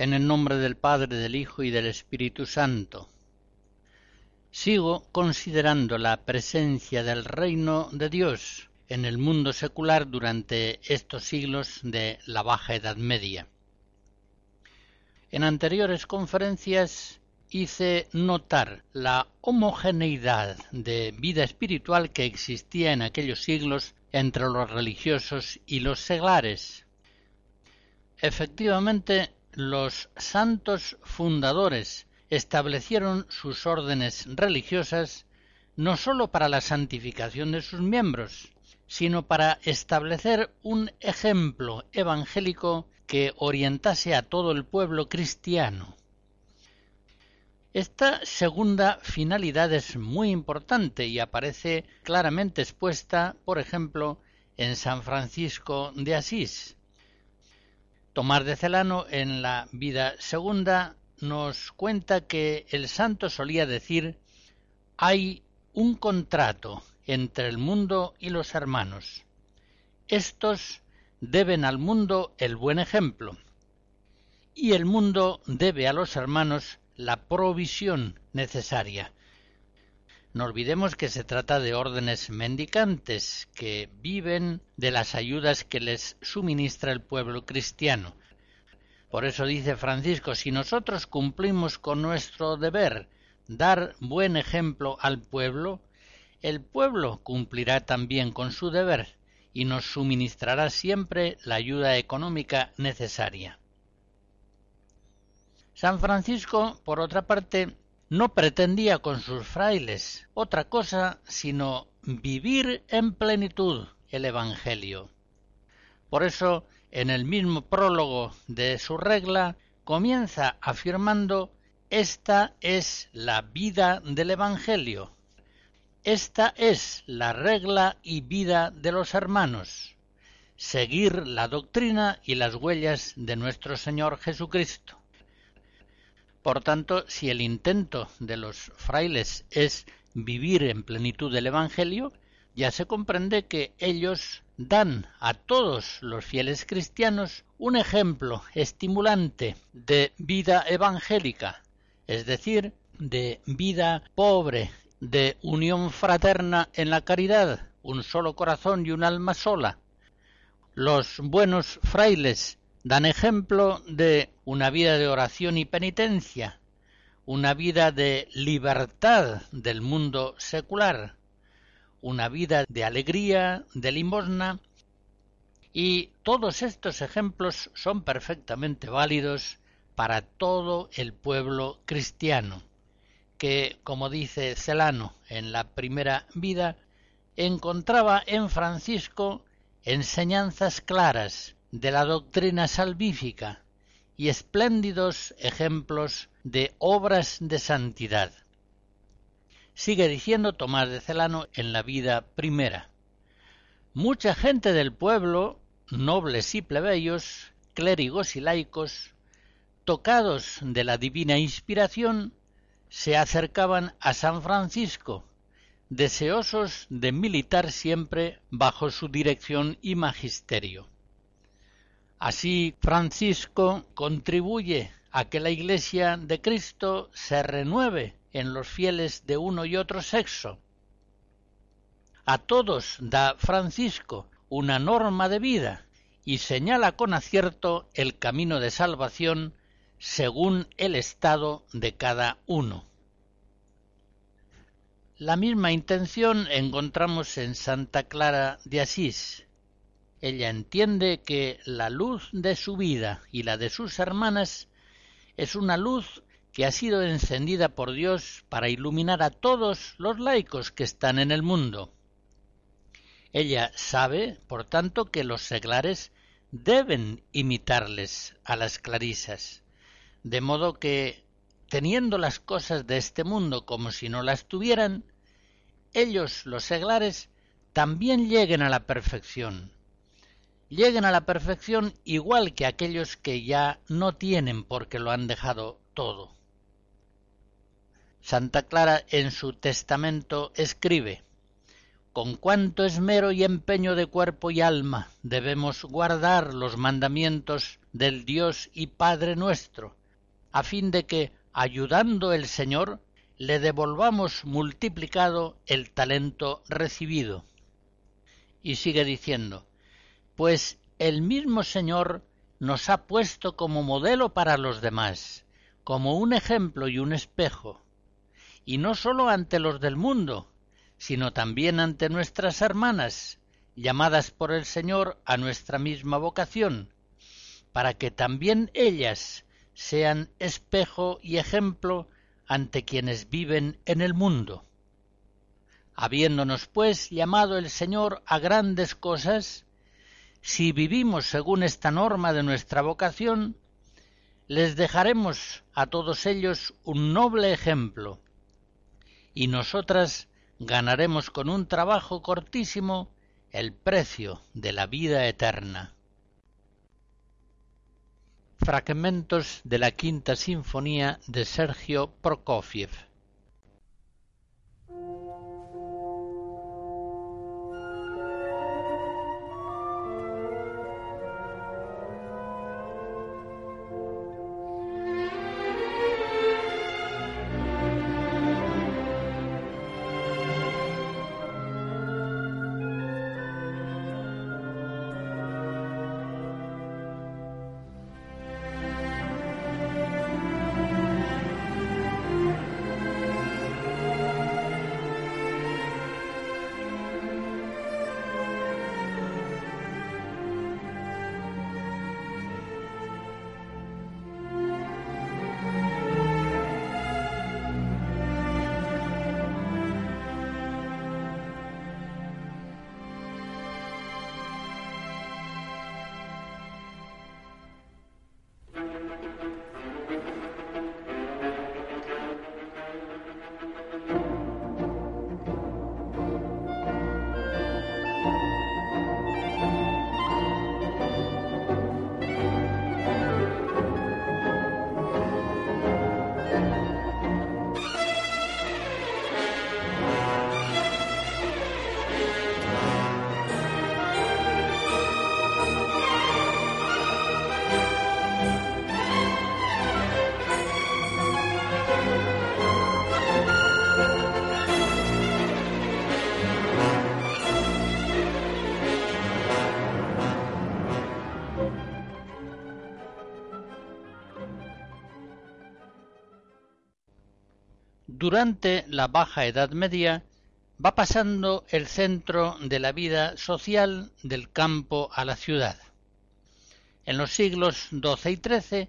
En el nombre del Padre, del Hijo y del Espíritu Santo. Sigo considerando la presencia del reino de Dios en el mundo secular durante estos siglos de la Baja Edad Media. En anteriores conferencias hice notar la homogeneidad de vida espiritual que existía en aquellos siglos entre los religiosos y los seglares. Efectivamente, los santos fundadores establecieron sus órdenes religiosas no sólo para la santificación de sus miembros, sino para establecer un ejemplo evangélico que orientase a todo el pueblo cristiano. Esta segunda finalidad es muy importante y aparece claramente expuesta, por ejemplo, en San Francisco de Asís, Tomás de Celano en la vida segunda nos cuenta que el santo solía decir hay un contrato entre el mundo y los hermanos. Estos deben al mundo el buen ejemplo y el mundo debe a los hermanos la provisión necesaria. No olvidemos que se trata de órdenes mendicantes que viven de las ayudas que les suministra el pueblo cristiano. Por eso dice Francisco, si nosotros cumplimos con nuestro deber, dar buen ejemplo al pueblo, el pueblo cumplirá también con su deber y nos suministrará siempre la ayuda económica necesaria. San Francisco, por otra parte, no pretendía con sus frailes otra cosa sino vivir en plenitud el Evangelio. Por eso, en el mismo prólogo de su regla, comienza afirmando Esta es la vida del Evangelio. Esta es la regla y vida de los hermanos. Seguir la doctrina y las huellas de nuestro Señor Jesucristo. Por tanto, si el intento de los frailes es vivir en plenitud del Evangelio, ya se comprende que ellos dan a todos los fieles cristianos un ejemplo estimulante de vida evangélica, es decir, de vida pobre, de unión fraterna en la caridad, un solo corazón y un alma sola. Los buenos frailes dan ejemplo de una vida de oración y penitencia, una vida de libertad del mundo secular, una vida de alegría, de limosna, y todos estos ejemplos son perfectamente válidos para todo el pueblo cristiano, que, como dice Celano en la primera vida, encontraba en Francisco enseñanzas claras, de la doctrina salvífica y espléndidos ejemplos de obras de santidad. Sigue diciendo Tomás de Celano en la vida primera. Mucha gente del pueblo, nobles y plebeyos, clérigos y laicos, tocados de la divina inspiración, se acercaban a San Francisco, deseosos de militar siempre bajo su dirección y magisterio. Así Francisco contribuye a que la Iglesia de Cristo se renueve en los fieles de uno y otro sexo. A todos da Francisco una norma de vida y señala con acierto el camino de salvación según el estado de cada uno. La misma intención encontramos en Santa Clara de Asís. Ella entiende que la luz de su vida y la de sus hermanas es una luz que ha sido encendida por Dios para iluminar a todos los laicos que están en el mundo. Ella sabe, por tanto, que los seglares deben imitarles a las clarisas, de modo que, teniendo las cosas de este mundo como si no las tuvieran, ellos, los seglares, también lleguen a la perfección. Lleguen a la perfección igual que aquellos que ya no tienen porque lo han dejado todo. Santa Clara en su testamento escribe Con cuánto esmero y empeño de cuerpo y alma debemos guardar los mandamientos del Dios y Padre nuestro, a fin de que, ayudando el Señor, le devolvamos multiplicado el talento recibido. Y sigue diciendo, pues el mismo Señor nos ha puesto como modelo para los demás, como un ejemplo y un espejo, y no sólo ante los del mundo, sino también ante nuestras hermanas, llamadas por el Señor a nuestra misma vocación, para que también ellas sean espejo y ejemplo ante quienes viven en el mundo. Habiéndonos, pues, llamado el Señor a grandes cosas, si vivimos según esta norma de nuestra vocación, les dejaremos a todos ellos un noble ejemplo, y nosotras ganaremos con un trabajo cortísimo el precio de la vida eterna. Fragmentos de la Quinta Sinfonía de Sergio Prokofiev. Durante la Baja Edad Media va pasando el centro de la vida social del campo a la ciudad. En los siglos XII y XIII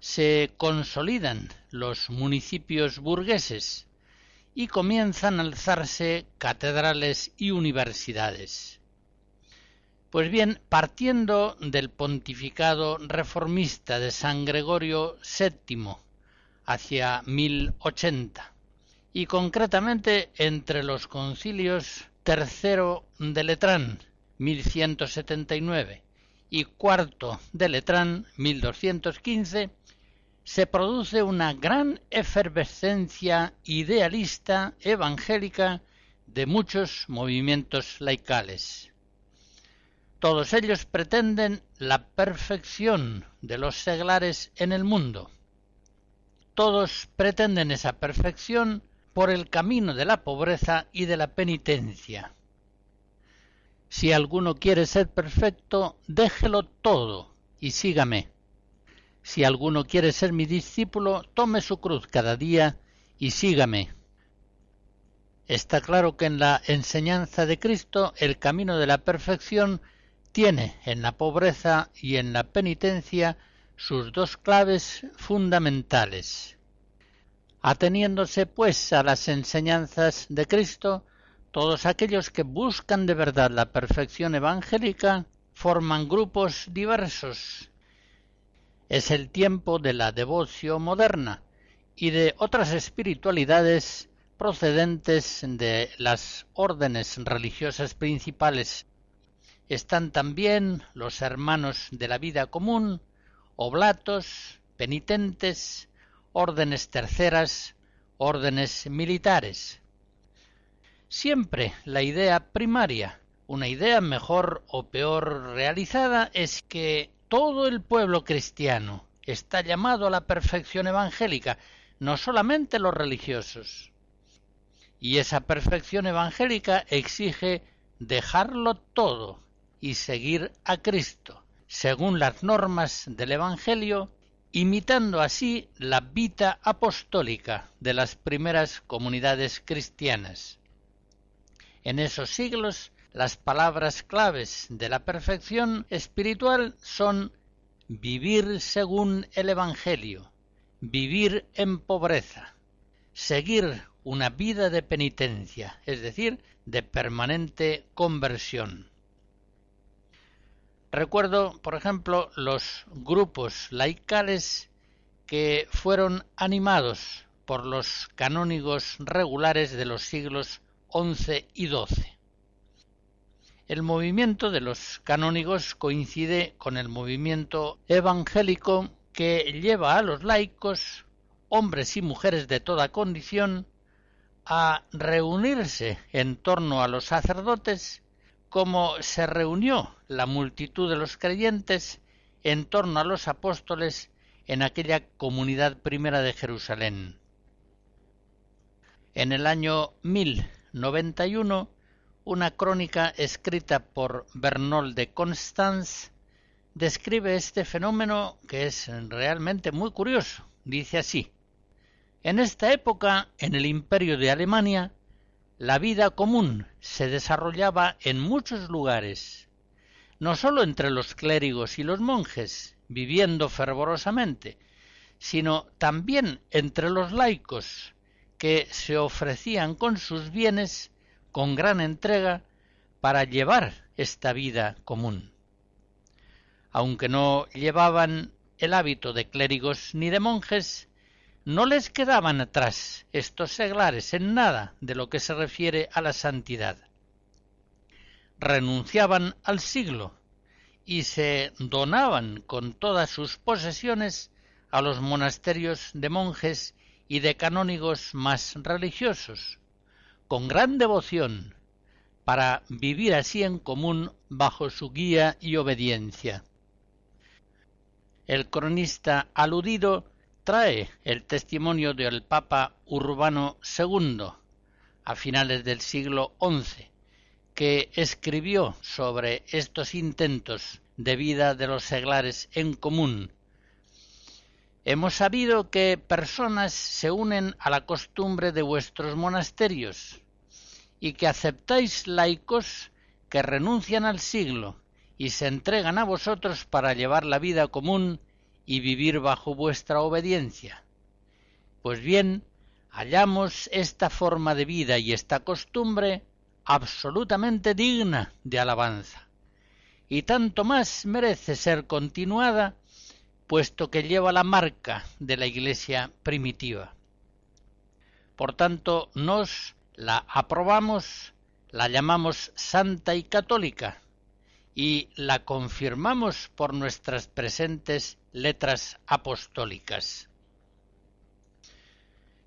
se consolidan los municipios burgueses y comienzan a alzarse catedrales y universidades. Pues bien, partiendo del pontificado reformista de San Gregorio VII hacia 1080, y concretamente entre los concilios tercero de Letrán 1179 y cuarto de Letrán 1215 se produce una gran efervescencia idealista evangélica de muchos movimientos laicales. Todos ellos pretenden la perfección de los seglares en el mundo. Todos pretenden esa perfección por el camino de la pobreza y de la penitencia. Si alguno quiere ser perfecto, déjelo todo y sígame. Si alguno quiere ser mi discípulo, tome su cruz cada día y sígame. Está claro que en la enseñanza de Cristo el camino de la perfección tiene en la pobreza y en la penitencia sus dos claves fundamentales. Ateniéndose pues a las enseñanzas de Cristo, todos aquellos que buscan de verdad la perfección evangélica forman grupos diversos. Es el tiempo de la devoción moderna y de otras espiritualidades procedentes de las órdenes religiosas principales. Están también los hermanos de la vida común, oblatos, penitentes, órdenes terceras, órdenes militares. Siempre la idea primaria, una idea mejor o peor realizada, es que todo el pueblo cristiano está llamado a la perfección evangélica, no solamente los religiosos. Y esa perfección evangélica exige dejarlo todo y seguir a Cristo, según las normas del Evangelio, imitando así la vida apostólica de las primeras comunidades cristianas. En esos siglos, las palabras claves de la perfección espiritual son vivir según el Evangelio, vivir en pobreza, seguir una vida de penitencia, es decir, de permanente conversión. Recuerdo, por ejemplo, los grupos laicales que fueron animados por los canónigos regulares de los siglos XI y XII. El movimiento de los canónigos coincide con el movimiento evangélico que lleva a los laicos, hombres y mujeres de toda condición, a reunirse en torno a los sacerdotes como se reunió la multitud de los creyentes en torno a los apóstoles en aquella comunidad primera de Jerusalén. En el año 1091, una crónica escrita por Bernol de Constance describe este fenómeno que es realmente muy curioso. Dice así en esta época, en el imperio de Alemania, la vida común se desarrollaba en muchos lugares, no sólo entre los clérigos y los monjes, viviendo fervorosamente, sino también entre los laicos, que se ofrecían con sus bienes con gran entrega para llevar esta vida común. Aunque no llevaban el hábito de clérigos ni de monjes, no les quedaban atrás estos seglares en nada de lo que se refiere a la santidad. Renunciaban al siglo y se donaban con todas sus posesiones a los monasterios de monjes y de canónigos más religiosos, con gran devoción, para vivir así en común bajo su guía y obediencia. El cronista aludido trae el testimonio del Papa Urbano II a finales del siglo XI, que escribió sobre estos intentos de vida de los seglares en común. Hemos sabido que personas se unen a la costumbre de vuestros monasterios y que aceptáis laicos que renuncian al siglo y se entregan a vosotros para llevar la vida común y vivir bajo vuestra obediencia. Pues bien, hallamos esta forma de vida y esta costumbre absolutamente digna de alabanza, y tanto más merece ser continuada, puesto que lleva la marca de la Iglesia primitiva. Por tanto, nos la aprobamos, la llamamos santa y católica, y la confirmamos por nuestras presentes letras apostólicas.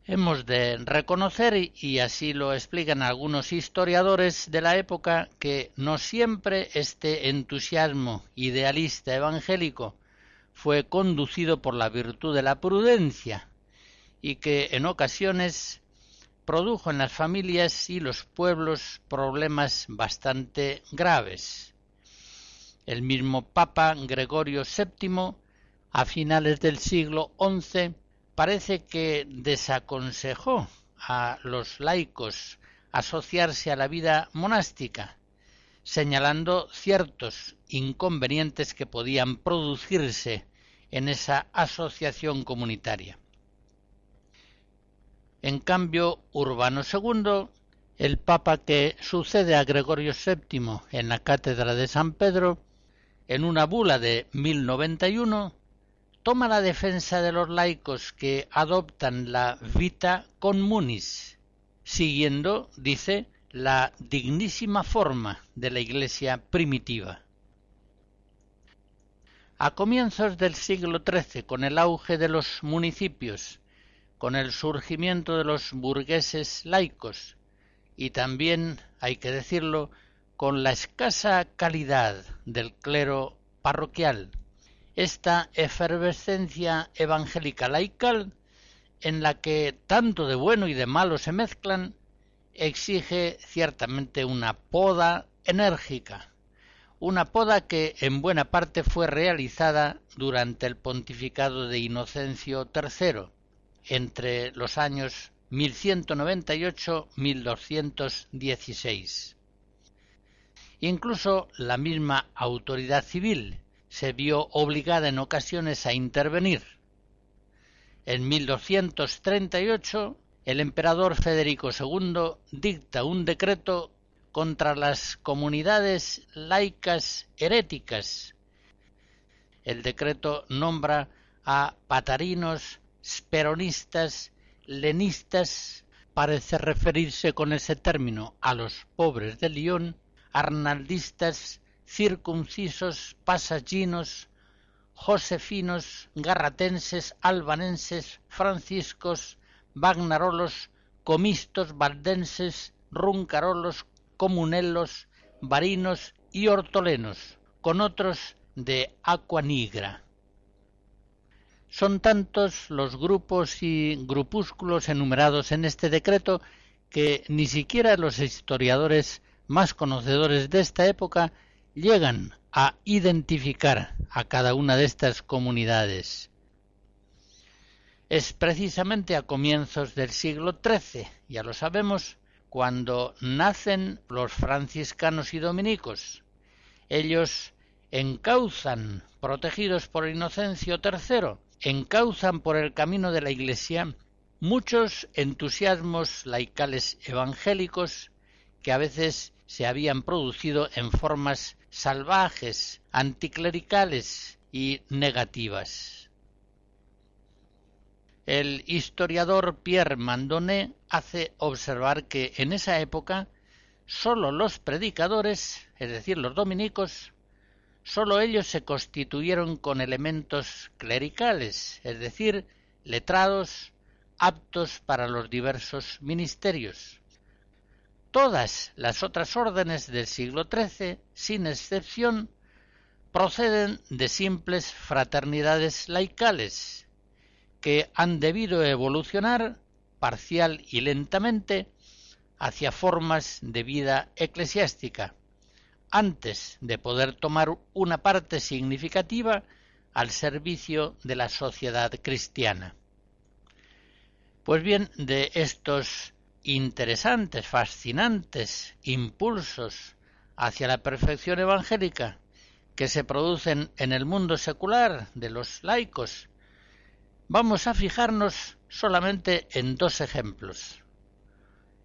Hemos de reconocer, y así lo explican algunos historiadores de la época, que no siempre este entusiasmo idealista evangélico fue conducido por la virtud de la prudencia, y que en ocasiones produjo en las familias y los pueblos problemas bastante graves. El mismo Papa Gregorio VII, a finales del siglo XI, parece que desaconsejó a los laicos asociarse a la vida monástica, señalando ciertos inconvenientes que podían producirse en esa asociación comunitaria. En cambio, Urbano II, el papa que sucede a Gregorio VII en la cátedra de San Pedro, en una bula de 1091, toma la defensa de los laicos que adoptan la vita communis, siguiendo, dice, la dignísima forma de la Iglesia primitiva. A comienzos del siglo XIII, con el auge de los municipios, con el surgimiento de los burgueses laicos y también, hay que decirlo, con la escasa calidad del clero parroquial, esta efervescencia evangélica laical, en la que tanto de bueno y de malo se mezclan, exige ciertamente una poda enérgica, una poda que en buena parte fue realizada durante el pontificado de Inocencio III, entre los años 1198-1216. Incluso la misma autoridad civil, se vio obligada en ocasiones a intervenir. En 1238 el emperador Federico II dicta un decreto contra las comunidades laicas heréticas. El decreto nombra a patarinos, speronistas, lenistas, parece referirse con ese término a los pobres de Lyon, arnaldistas, circuncisos, pasaginos, josefinos, garratenses, albanenses, franciscos, bagnarolos, comistos, valdenses, runcarolos, comunelos, varinos y hortolenos, con otros de aqua nigra. Son tantos los grupos y grupúsculos enumerados en este decreto que ni siquiera los historiadores más conocedores de esta época llegan a identificar a cada una de estas comunidades. Es precisamente a comienzos del siglo XIII, ya lo sabemos, cuando nacen los franciscanos y dominicos. Ellos encauzan, protegidos por Inocencio III, encauzan por el camino de la Iglesia muchos entusiasmos laicales evangélicos que a veces se habían producido en formas salvajes, anticlericales y negativas. El historiador Pierre Mandonet hace observar que en esa época sólo los predicadores, es decir, los dominicos, sólo ellos se constituyeron con elementos clericales, es decir, letrados, aptos para los diversos ministerios. Todas las otras órdenes del siglo XIII, sin excepción, proceden de simples fraternidades laicales, que han debido evolucionar, parcial y lentamente, hacia formas de vida eclesiástica, antes de poder tomar una parte significativa al servicio de la sociedad cristiana. Pues bien, de estos interesantes, fascinantes impulsos hacia la perfección evangélica que se producen en el mundo secular de los laicos, vamos a fijarnos solamente en dos ejemplos.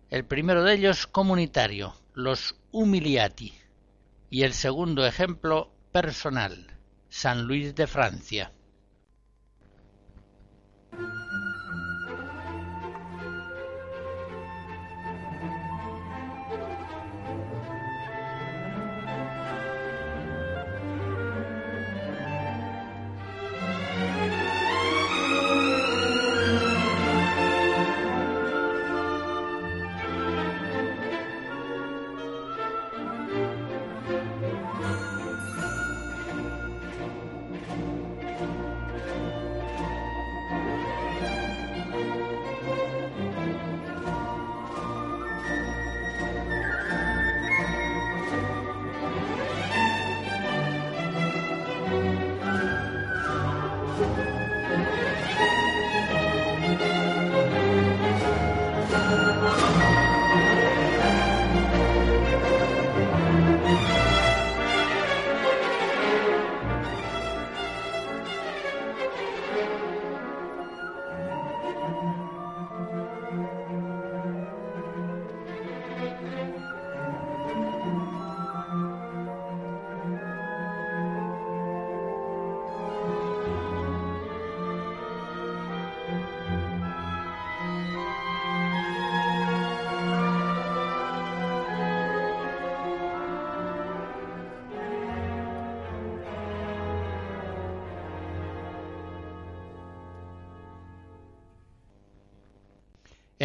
El primero de ellos comunitario, los humiliati, y el segundo ejemplo personal, San Luis de Francia.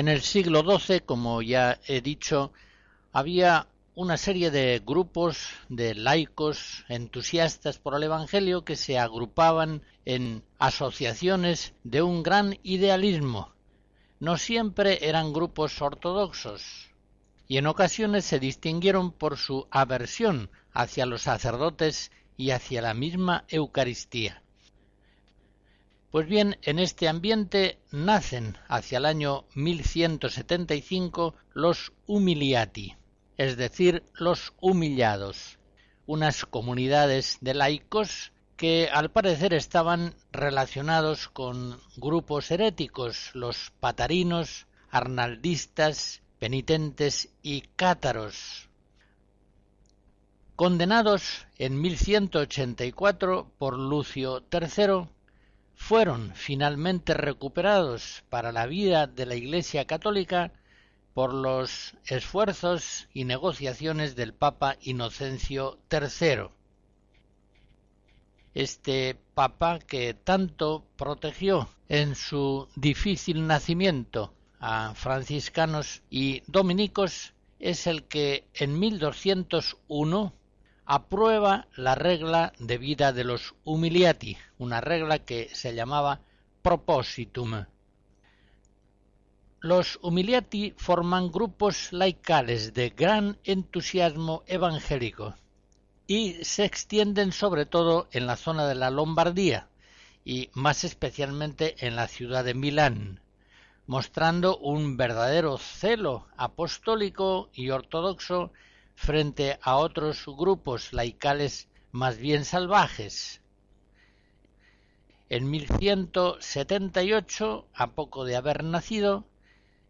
En el siglo XII, como ya he dicho, había una serie de grupos de laicos entusiastas por el Evangelio que se agrupaban en asociaciones de un gran idealismo. No siempre eran grupos ortodoxos y en ocasiones se distinguieron por su aversión hacia los sacerdotes y hacia la misma Eucaristía. Pues bien, en este ambiente nacen hacia el año 1175 los humiliati, es decir, los humillados, unas comunidades de laicos que al parecer estaban relacionados con grupos heréticos, los patarinos, arnaldistas, penitentes y cátaros, condenados en 1184 por Lucio III, fueron finalmente recuperados para la vida de la Iglesia católica por los esfuerzos y negociaciones del Papa Inocencio III. Este Papa que tanto protegió en su difícil nacimiento a franciscanos y dominicos es el que en 1201 aprueba la regla de vida de los humiliati, una regla que se llamaba propositum. Los humiliati forman grupos laicales de gran entusiasmo evangélico y se extienden sobre todo en la zona de la Lombardía y más especialmente en la ciudad de Milán, mostrando un verdadero celo apostólico y ortodoxo frente a otros grupos laicales más bien salvajes. En 1178, a poco de haber nacido,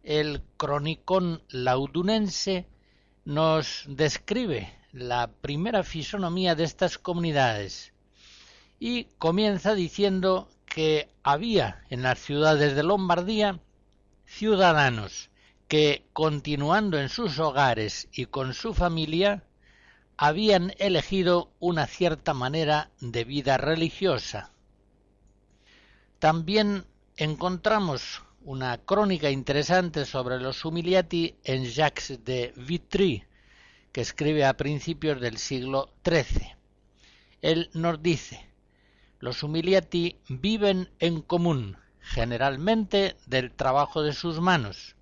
el cronicón laudunense nos describe la primera fisonomía de estas comunidades y comienza diciendo que había en las ciudades de Lombardía ciudadanos que, continuando en sus hogares y con su familia, habían elegido una cierta manera de vida religiosa. También encontramos una crónica interesante sobre los humiliati en Jacques de Vitry, que escribe a principios del siglo XIII. Él nos dice, los humiliati viven en común, generalmente del trabajo de sus manos,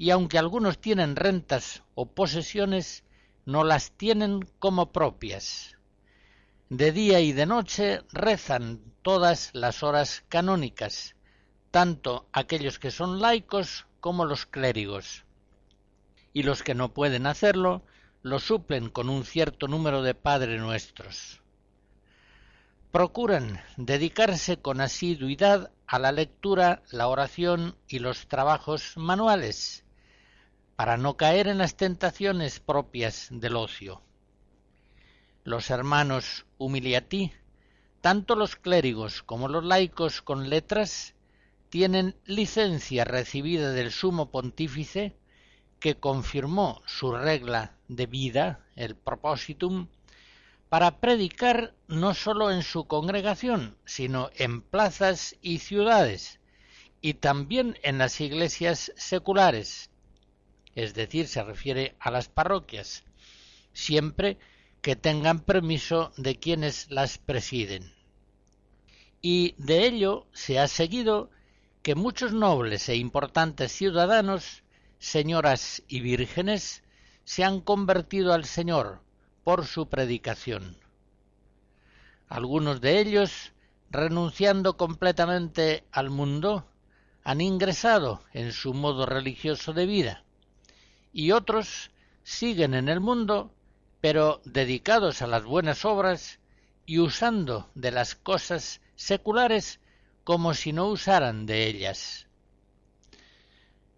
y aunque algunos tienen rentas o posesiones, no las tienen como propias. De día y de noche rezan todas las horas canónicas, tanto aquellos que son laicos como los clérigos. Y los que no pueden hacerlo, lo suplen con un cierto número de Padre Nuestros. Procuran dedicarse con asiduidad a la lectura, la oración y los trabajos manuales, para no caer en las tentaciones propias del ocio. Los hermanos humiliati, tanto los clérigos como los laicos con letras, tienen licencia recibida del sumo pontífice que confirmó su regla de vida, el propositum, para predicar no sólo en su congregación, sino en plazas y ciudades, y también en las iglesias seculares, es decir, se refiere a las parroquias, siempre que tengan permiso de quienes las presiden. Y de ello se ha seguido que muchos nobles e importantes ciudadanos, señoras y vírgenes, se han convertido al Señor por su predicación. Algunos de ellos, renunciando completamente al mundo, han ingresado en su modo religioso de vida, y otros siguen en el mundo, pero dedicados a las buenas obras y usando de las cosas seculares como si no usaran de ellas.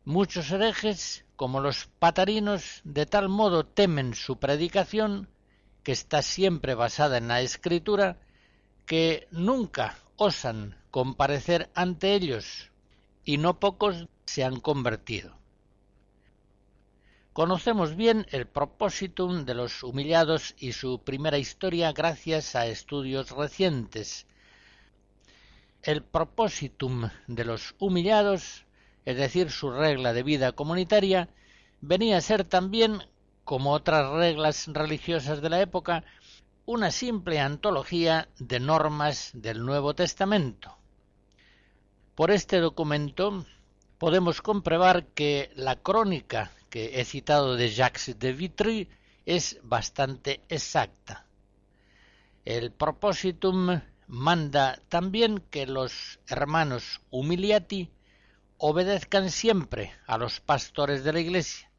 Muchos herejes, como los patarinos, de tal modo temen su predicación, que está siempre basada en la escritura, que nunca osan comparecer ante ellos, y no pocos se han convertido. Conocemos bien el propósitum de los humillados y su primera historia gracias a estudios recientes, el propósitum de los humillados es decir, su regla de vida comunitaria, venía a ser también, como otras reglas religiosas de la época, una simple antología de normas del Nuevo Testamento. Por este documento podemos comprobar que la crónica que he citado de Jacques de Vitry es bastante exacta. El propositum manda también que los hermanos humiliati obedezcan siempre a los pastores de la Iglesia,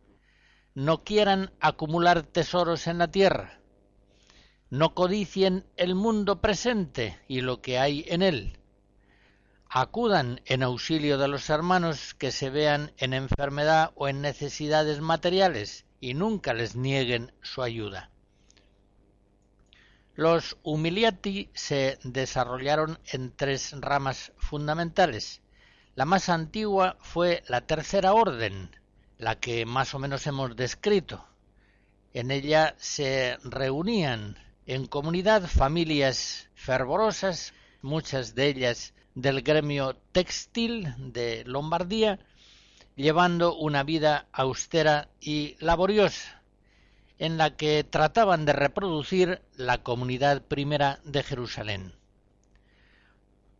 no quieran acumular tesoros en la tierra, no codicien el mundo presente y lo que hay en él, acudan en auxilio de los hermanos que se vean en enfermedad o en necesidades materiales y nunca les nieguen su ayuda. Los humiliati se desarrollaron en tres ramas fundamentales. La más antigua fue la tercera orden, la que más o menos hemos descrito. En ella se reunían en comunidad familias fervorosas, muchas de ellas del gremio textil de Lombardía, llevando una vida austera y laboriosa en la que trataban de reproducir la comunidad primera de Jerusalén.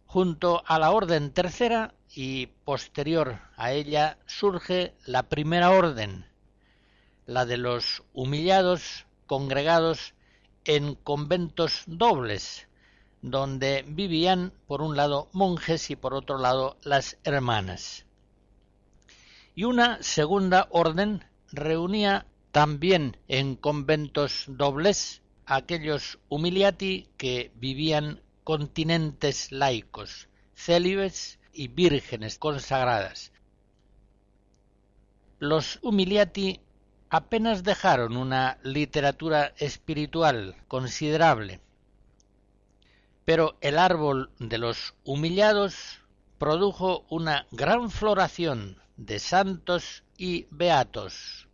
Junto a la orden tercera y posterior a ella surge la primera orden, la de los humillados congregados en conventos dobles, donde vivían por un lado monjes y por otro lado las hermanas. Y una segunda orden reunía también en conventos dobles aquellos humiliati que vivían continentes laicos, célibes y vírgenes consagradas. Los humiliati apenas dejaron una literatura espiritual considerable, pero el árbol de los humillados produjo una gran floración de santos y beatos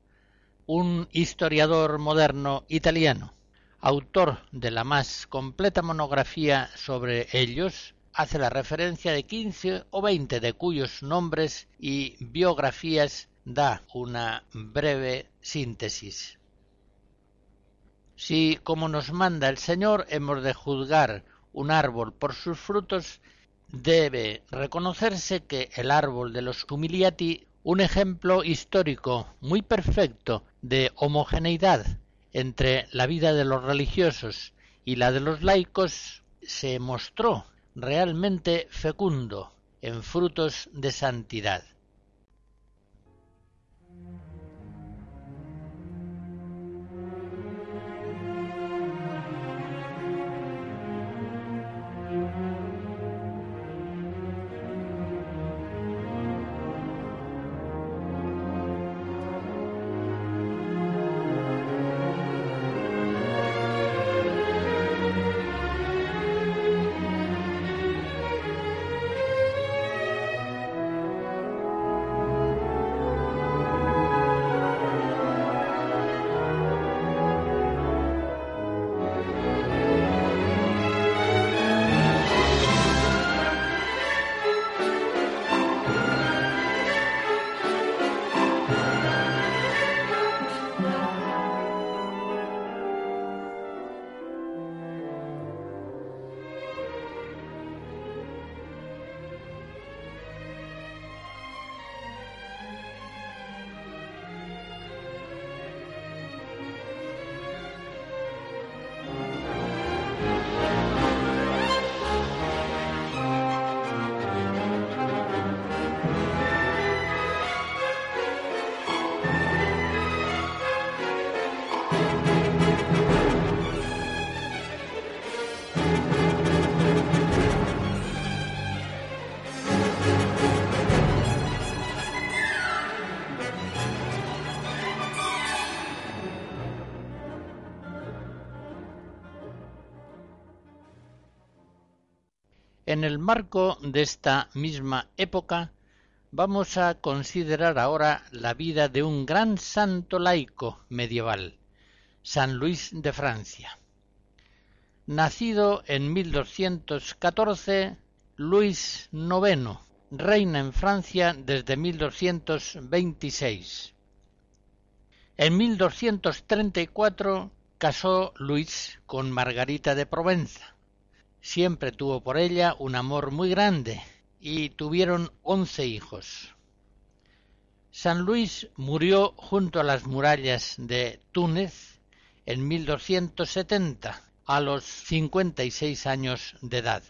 un historiador moderno italiano, autor de la más completa monografía sobre ellos, hace la referencia de quince o veinte de cuyos nombres y biografías da una breve síntesis. Si, como nos manda el Señor, hemos de juzgar un árbol por sus frutos, debe reconocerse que el árbol de los humiliati un ejemplo histórico muy perfecto de homogeneidad entre la vida de los religiosos y la de los laicos se mostró realmente fecundo en frutos de santidad. En el marco de esta misma época vamos a considerar ahora la vida de un gran santo laico medieval, San Luis de Francia. Nacido en 1214, Luis IX reina en Francia desde 1226. En 1234 casó Luis con Margarita de Provenza. Siempre tuvo por ella un amor muy grande y tuvieron once hijos. San Luis murió junto a las murallas de Túnez en 1270 a los 56 años de edad.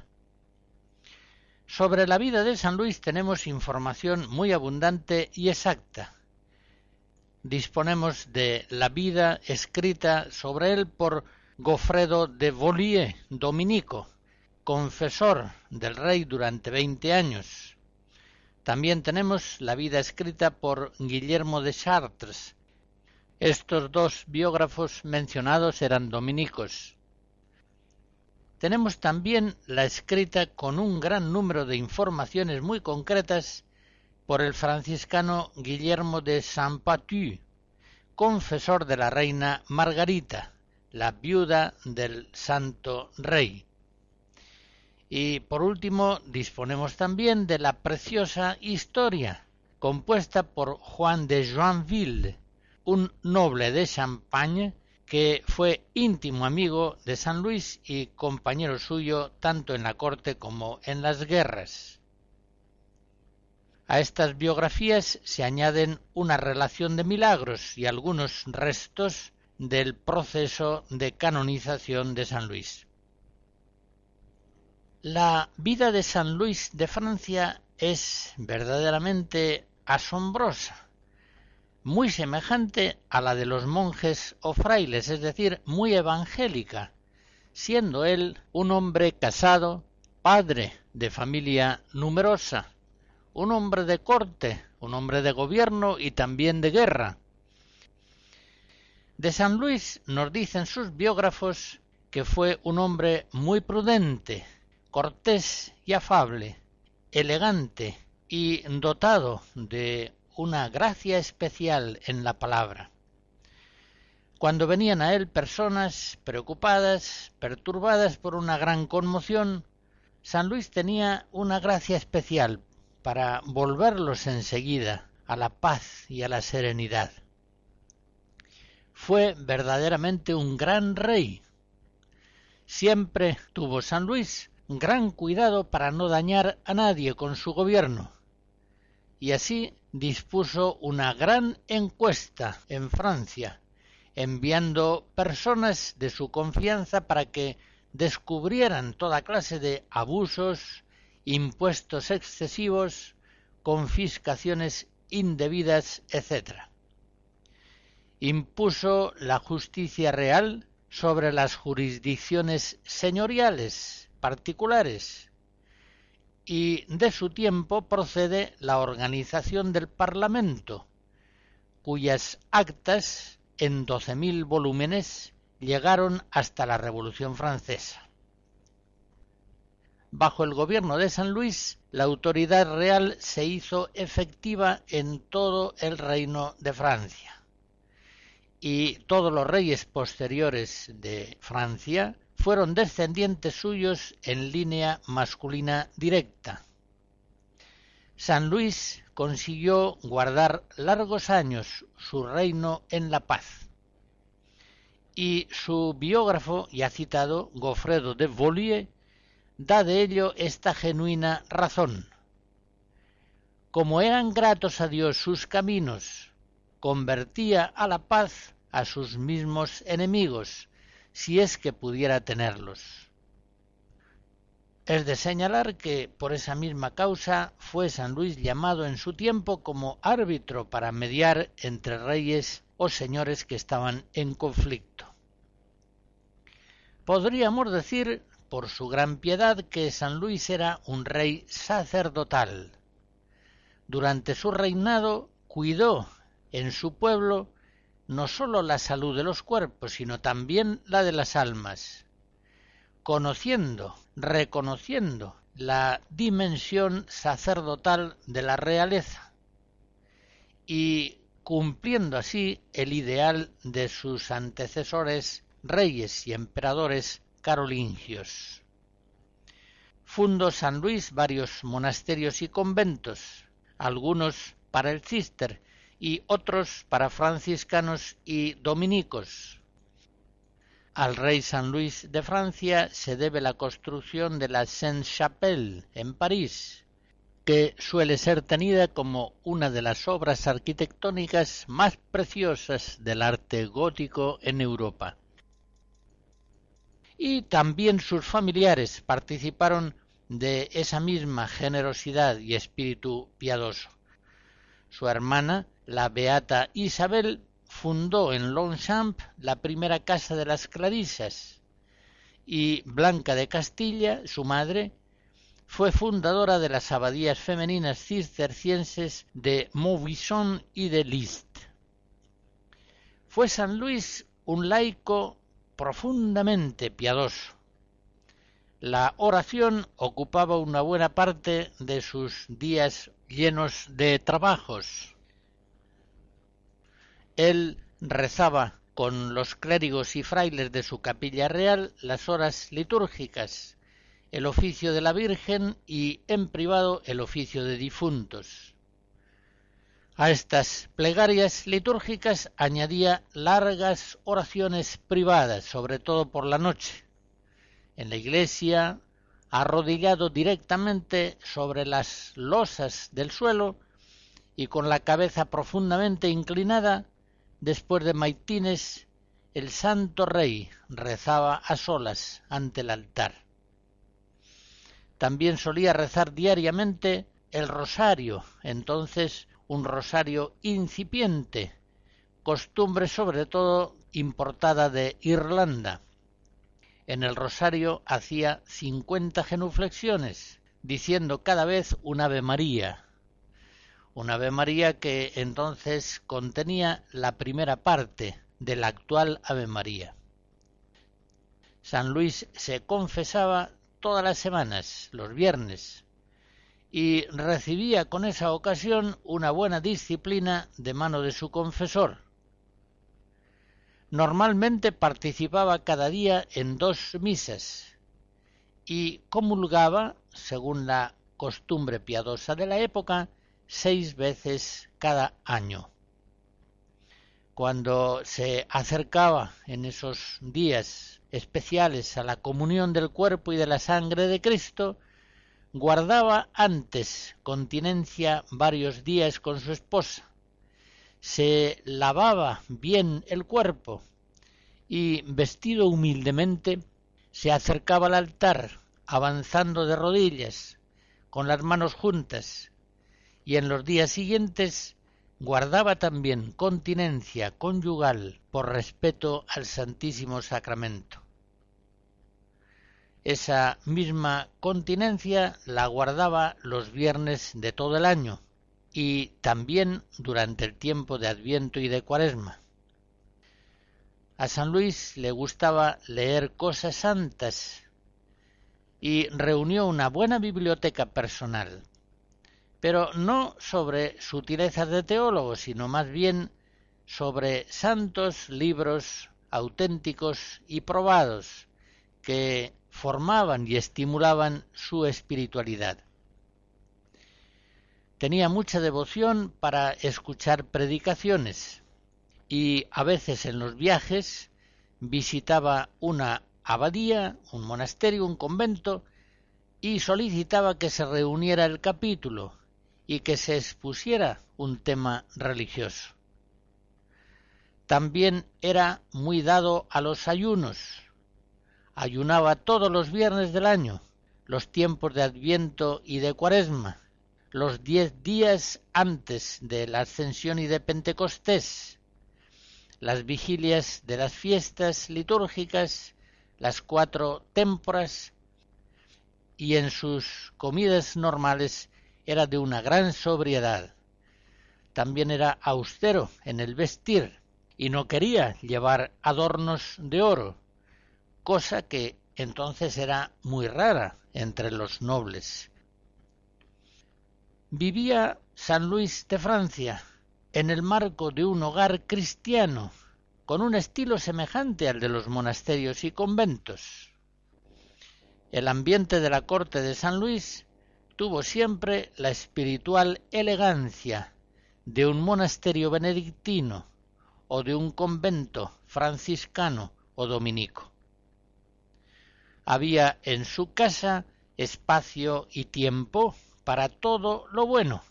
Sobre la vida de San Luis tenemos información muy abundante y exacta. Disponemos de la vida escrita sobre él por Gofredo de Volier, dominico, confesor del rey durante veinte años. También tenemos la vida escrita por Guillermo de Chartres. Estos dos biógrafos mencionados eran dominicos. Tenemos también la escrita con un gran número de informaciones muy concretas por el franciscano Guillermo de Saint-Patu, confesor de la reina Margarita, la viuda del santo rey. Y por último disponemos también de la preciosa historia compuesta por Juan de Joinville, un noble de Champagne que fue íntimo amigo de San Luis y compañero suyo tanto en la corte como en las guerras. A estas biografías se añaden una relación de milagros y algunos restos del proceso de canonización de San Luis. La vida de San Luis de Francia es verdaderamente asombrosa muy semejante a la de los monjes o frailes, es decir, muy evangélica, siendo él un hombre casado, padre de familia numerosa, un hombre de corte, un hombre de gobierno y también de guerra. De San Luis nos dicen sus biógrafos que fue un hombre muy prudente, cortés y afable, elegante y dotado de una gracia especial en la palabra. Cuando venían a él personas preocupadas, perturbadas por una gran conmoción, San Luis tenía una gracia especial para volverlos enseguida a la paz y a la serenidad. Fue verdaderamente un gran rey. Siempre tuvo San Luis gran cuidado para no dañar a nadie con su gobierno, y así dispuso una gran encuesta en Francia, enviando personas de su confianza para que descubrieran toda clase de abusos, impuestos excesivos, confiscaciones indebidas, etc. Impuso la justicia real sobre las jurisdicciones señoriales particulares, y de su tiempo procede la organización del Parlamento, cuyas actas, en doce mil volúmenes, llegaron hasta la Revolución Francesa. Bajo el gobierno de San Luis, la autoridad real se hizo efectiva en todo el reino de Francia. Y todos los reyes posteriores de Francia fueron descendientes suyos en línea masculina directa. San Luis consiguió guardar largos años su reino en la paz. Y su biógrafo, ya citado, Gofredo de Volier, da de ello esta genuina razón. Como eran gratos a Dios sus caminos, convertía a la paz a sus mismos enemigos, si es que pudiera tenerlos. Es de señalar que por esa misma causa fue San Luis llamado en su tiempo como árbitro para mediar entre reyes o señores que estaban en conflicto. Podríamos decir, por su gran piedad, que San Luis era un rey sacerdotal. Durante su reinado cuidó en su pueblo no sólo la salud de los cuerpos, sino también la de las almas, conociendo, reconociendo la dimensión sacerdotal de la realeza y cumpliendo así el ideal de sus antecesores reyes y emperadores carolingios. fundó San Luis varios monasterios y conventos, algunos para el cister y otros para franciscanos y dominicos. Al rey San Luis de Francia se debe la construcción de la Sainte-Chapelle en París, que suele ser tenida como una de las obras arquitectónicas más preciosas del arte gótico en Europa. Y también sus familiares participaron de esa misma generosidad y espíritu piadoso. Su hermana, la beata Isabel, fundó en Longchamp la primera casa de las Clarisas y Blanca de Castilla, su madre, fue fundadora de las abadías femeninas cistercienses de Maubuisson y de Liszt. Fue San Luis un laico profundamente piadoso. La oración ocupaba una buena parte de sus días llenos de trabajos. Él rezaba con los clérigos y frailes de su capilla real las horas litúrgicas, el oficio de la Virgen y en privado el oficio de difuntos. A estas plegarias litúrgicas añadía largas oraciones privadas, sobre todo por la noche, en la iglesia, arrodillado directamente sobre las losas del suelo y con la cabeza profundamente inclinada, Después de maitines, el santo rey rezaba a solas ante el altar. También solía rezar diariamente el rosario, entonces un rosario incipiente, costumbre sobre todo importada de Irlanda. En el rosario hacía cincuenta genuflexiones, diciendo cada vez un Ave María, un Ave María que entonces contenía la primera parte de la actual Ave María. San Luis se confesaba todas las semanas, los viernes, y recibía con esa ocasión una buena disciplina de mano de su confesor. Normalmente participaba cada día en dos misas y comulgaba, según la costumbre piadosa de la época, seis veces cada año. Cuando se acercaba en esos días especiales a la comunión del cuerpo y de la sangre de Cristo, guardaba antes continencia varios días con su esposa, se lavaba bien el cuerpo y, vestido humildemente, se acercaba al altar, avanzando de rodillas, con las manos juntas, y en los días siguientes guardaba también continencia conyugal por respeto al Santísimo Sacramento. Esa misma continencia la guardaba los viernes de todo el año y también durante el tiempo de Adviento y de Cuaresma. A San Luis le gustaba leer cosas santas y reunió una buena biblioteca personal pero no sobre sutilezas de teólogo, sino más bien sobre santos libros auténticos y probados que formaban y estimulaban su espiritualidad. Tenía mucha devoción para escuchar predicaciones y a veces en los viajes visitaba una abadía, un monasterio, un convento y solicitaba que se reuniera el capítulo y que se expusiera un tema religioso. También era muy dado a los ayunos. Ayunaba todos los viernes del año, los tiempos de Adviento y de Cuaresma, los diez días antes de la Ascensión y de Pentecostés, las vigilias de las fiestas litúrgicas, las cuatro témporas, y en sus comidas normales era de una gran sobriedad. También era austero en el vestir y no quería llevar adornos de oro, cosa que entonces era muy rara entre los nobles. Vivía San Luis de Francia en el marco de un hogar cristiano, con un estilo semejante al de los monasterios y conventos. El ambiente de la corte de San Luis tuvo siempre la espiritual elegancia de un monasterio benedictino o de un convento franciscano o dominico. Había en su casa espacio y tiempo para todo lo bueno,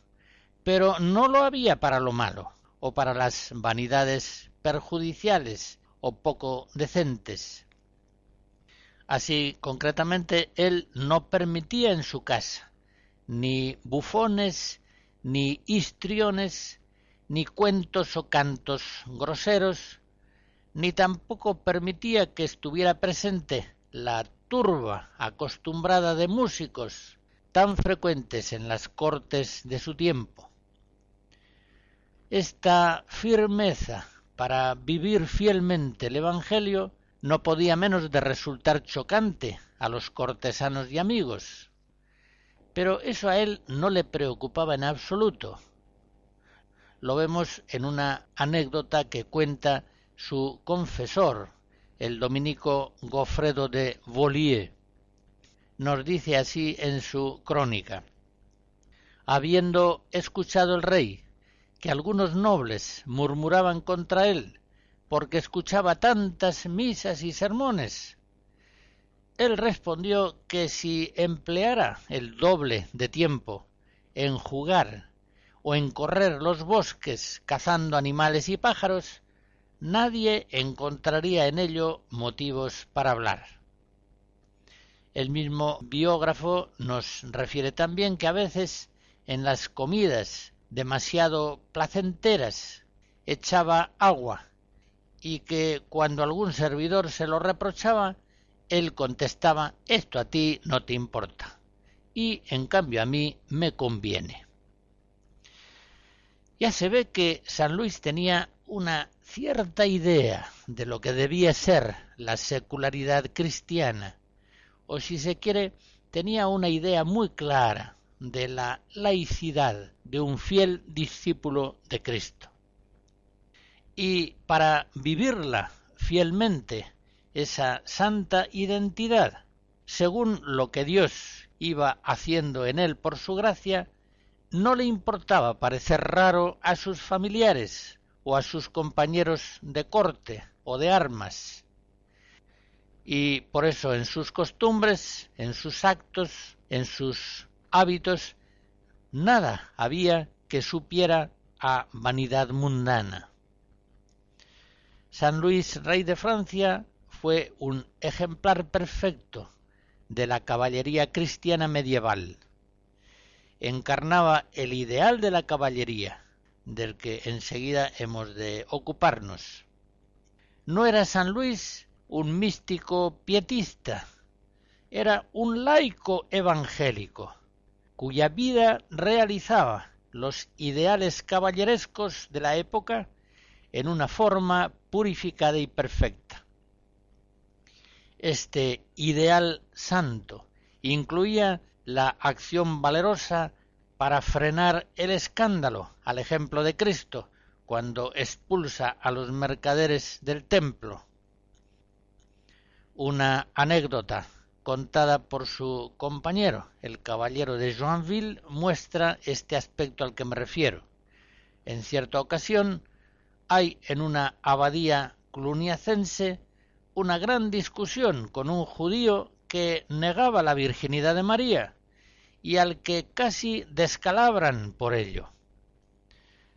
pero no lo había para lo malo o para las vanidades perjudiciales o poco decentes. Así, concretamente, él no permitía en su casa ni bufones, ni histriones, ni cuentos o cantos groseros, ni tampoco permitía que estuviera presente la turba acostumbrada de músicos tan frecuentes en las cortes de su tiempo. Esta firmeza para vivir fielmente el Evangelio no podía menos de resultar chocante a los cortesanos y amigos. Pero eso a él no le preocupaba en absoluto. Lo vemos en una anécdota que cuenta su confesor, el dominico Gofredo de Volier. Nos dice así en su crónica. Habiendo escuchado el rey que algunos nobles murmuraban contra él porque escuchaba tantas misas y sermones, él respondió que si empleara el doble de tiempo en jugar o en correr los bosques cazando animales y pájaros, nadie encontraría en ello motivos para hablar. El mismo biógrafo nos refiere también que a veces en las comidas demasiado placenteras echaba agua y que cuando algún servidor se lo reprochaba, él contestaba esto a ti no te importa y en cambio a mí me conviene. Ya se ve que San Luis tenía una cierta idea de lo que debía ser la secularidad cristiana, o si se quiere, tenía una idea muy clara de la laicidad de un fiel discípulo de Cristo. Y para vivirla fielmente, esa santa identidad, según lo que Dios iba haciendo en él por su gracia, no le importaba parecer raro a sus familiares o a sus compañeros de corte o de armas. Y por eso en sus costumbres, en sus actos, en sus hábitos, nada había que supiera a vanidad mundana. San Luis, rey de Francia, fue un ejemplar perfecto de la caballería cristiana medieval encarnaba el ideal de la caballería, del que enseguida hemos de ocuparnos. No era San Luis un místico pietista, era un laico evangélico, cuya vida realizaba los ideales caballerescos de la época en una forma purificada y perfecta. Este ideal santo incluía la acción valerosa para frenar el escándalo, al ejemplo de Cristo, cuando expulsa a los mercaderes del templo. Una anécdota contada por su compañero, el caballero de Joinville, muestra este aspecto al que me refiero. En cierta ocasión hay en una abadía cluniacense una gran discusión con un judío que negaba la virginidad de María y al que casi descalabran por ello.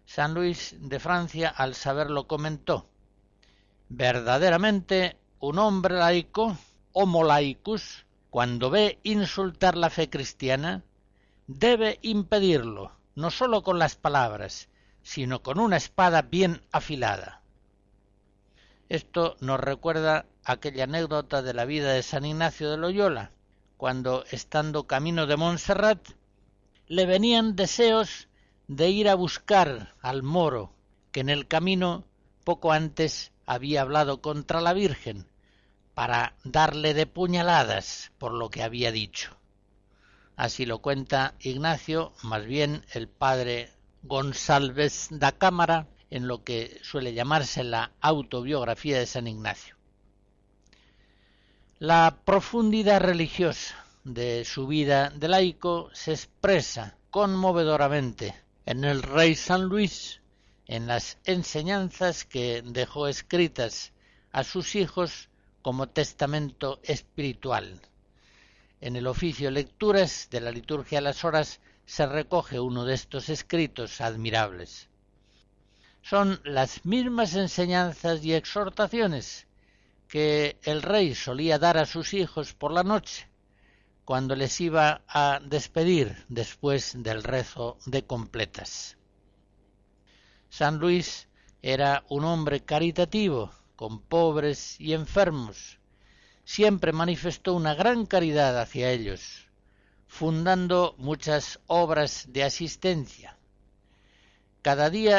San Luis de Francia al saberlo comentó Verdaderamente un hombre laico, homo laicus, cuando ve insultar la fe cristiana, debe impedirlo, no sólo con las palabras, sino con una espada bien afilada. Esto nos recuerda aquella anécdota de la vida de San Ignacio de Loyola, cuando, estando camino de Montserrat, le venían deseos de ir a buscar al moro, que en el camino poco antes había hablado contra la Virgen, para darle de puñaladas por lo que había dicho. Así lo cuenta Ignacio, más bien el padre González da Cámara, en lo que suele llamarse la autobiografía de San Ignacio. La profundidad religiosa de su vida de laico se expresa conmovedoramente en el rey San Luis, en las enseñanzas que dejó escritas a sus hijos como testamento espiritual. En el oficio lecturas de la liturgia a las horas se recoge uno de estos escritos admirables. Son las mismas enseñanzas y exhortaciones que el rey solía dar a sus hijos por la noche, cuando les iba a despedir después del rezo de completas. San Luis era un hombre caritativo con pobres y enfermos. Siempre manifestó una gran caridad hacia ellos, fundando muchas obras de asistencia. Cada día